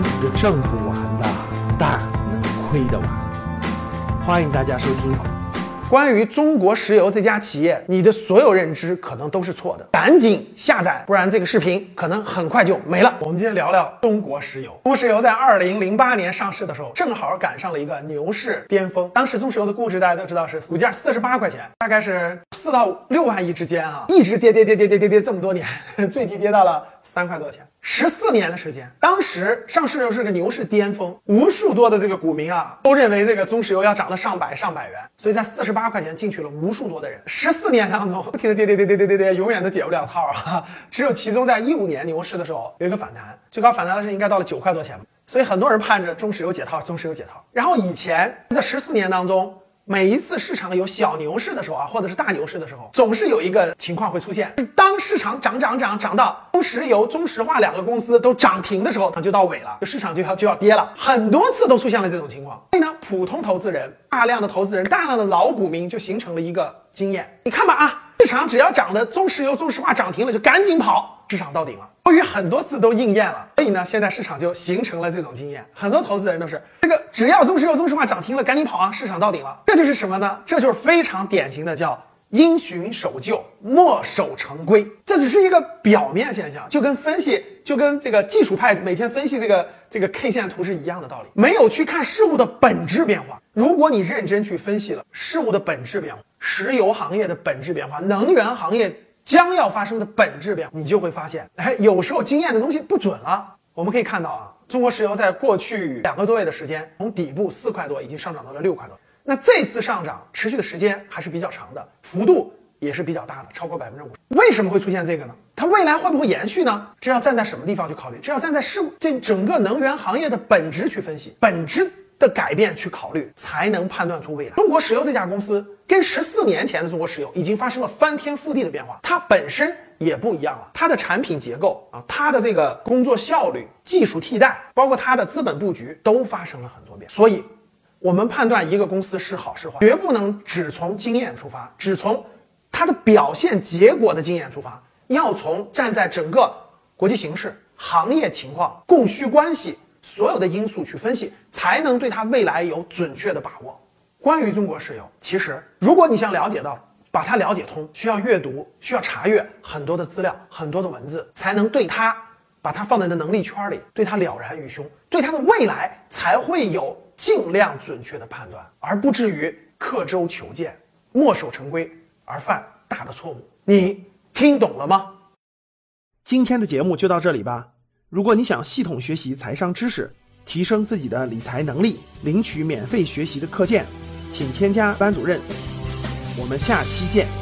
这挣不完的，但能亏得完。欢迎大家收听。关于中国石油这家企业，你的所有认知可能都是错的，赶紧下载，不然这个视频可能很快就没了。我们今天聊聊中国石油。中国石油在二零零八年上市的时候，正好赶上了一个牛市巅峰。当时中石油的估值大家都知道是股价四十八块钱，大概是四到六万亿之间啊，一直跌跌跌跌跌跌跌这么多年，最低跌到了三块多钱。十四年的时间，当时上市又是个牛市巅峰，无数多的这个股民啊，都认为这个中石油要涨到上百上百元，所以在四十八块钱进去了无数多的人。十四年当中，不停的跌跌跌跌跌跌跌，永远都解不了套啊！只有其中在一五年牛市的时候有一个反弹，最高反弹的是应该到了九块多钱，所以很多人盼着中石油解套，中石油解套。然后以前在十四年当中。每一次市场有小牛市的时候啊，或者是大牛市的时候，总是有一个情况会出现：当市场涨涨涨涨到中石油、中石化两个公司都涨停的时候，它就到尾了，市场就要就要跌了。很多次都出现了这种情况，所以呢，普通投资人、大量的投资人、大量的老股民就形成了一个经验。你看吧啊，市场只要涨的中石油、中石化涨停了，就赶紧跑，市场到顶了。由于很多次都应验了，所以呢，现在市场就形成了这种经验。很多投资人都是这个，只要中石油、中石化涨停了，赶紧跑啊！市场到顶了，这就是什么呢？这就是非常典型的叫因循守旧、墨守成规。这只是一个表面现象，就跟分析，就跟这个技术派每天分析这个这个 K 线图是一样的道理。没有去看事物的本质变化。如果你认真去分析了事物的本质变化，石油行业的本质变化，能源行业。将要发生的本质变化，你就会发现，哎，有时候经验的东西不准了。我们可以看到啊，中国石油在过去两个多月的时间，从底部四块多已经上涨到了六块多。那这次上涨持续的时间还是比较长的，幅度也是比较大的，超过百分之五十。为什么会出现这个呢？它未来会不会延续呢？这要站在什么地方去考虑？这要站在事物这整个能源行业的本质去分析，本质。的改变去考虑，才能判断出未来。中国石油这家公司跟十四年前的中国石油已经发生了翻天覆地的变化，它本身也不一样了。它的产品结构啊，它的这个工作效率、技术替代，包括它的资本布局，都发生了很多变。所以，我们判断一个公司是好是坏，绝不能只从经验出发，只从它的表现结果的经验出发，要从站在整个国际形势、行业情况、供需关系。所有的因素去分析，才能对它未来有准确的把握。关于中国石油，其实如果你想了解到，把它了解通，需要阅读，需要查阅很多的资料，很多的文字，才能对它把它放在你的能力圈里，对它了然于胸，对它的未来才会有尽量准确的判断，而不至于刻舟求剑、墨守成规而犯大的错误。你听懂了吗？今天的节目就到这里吧。如果你想系统学习财商知识，提升自己的理财能力，领取免费学习的课件，请添加班主任。我们下期见。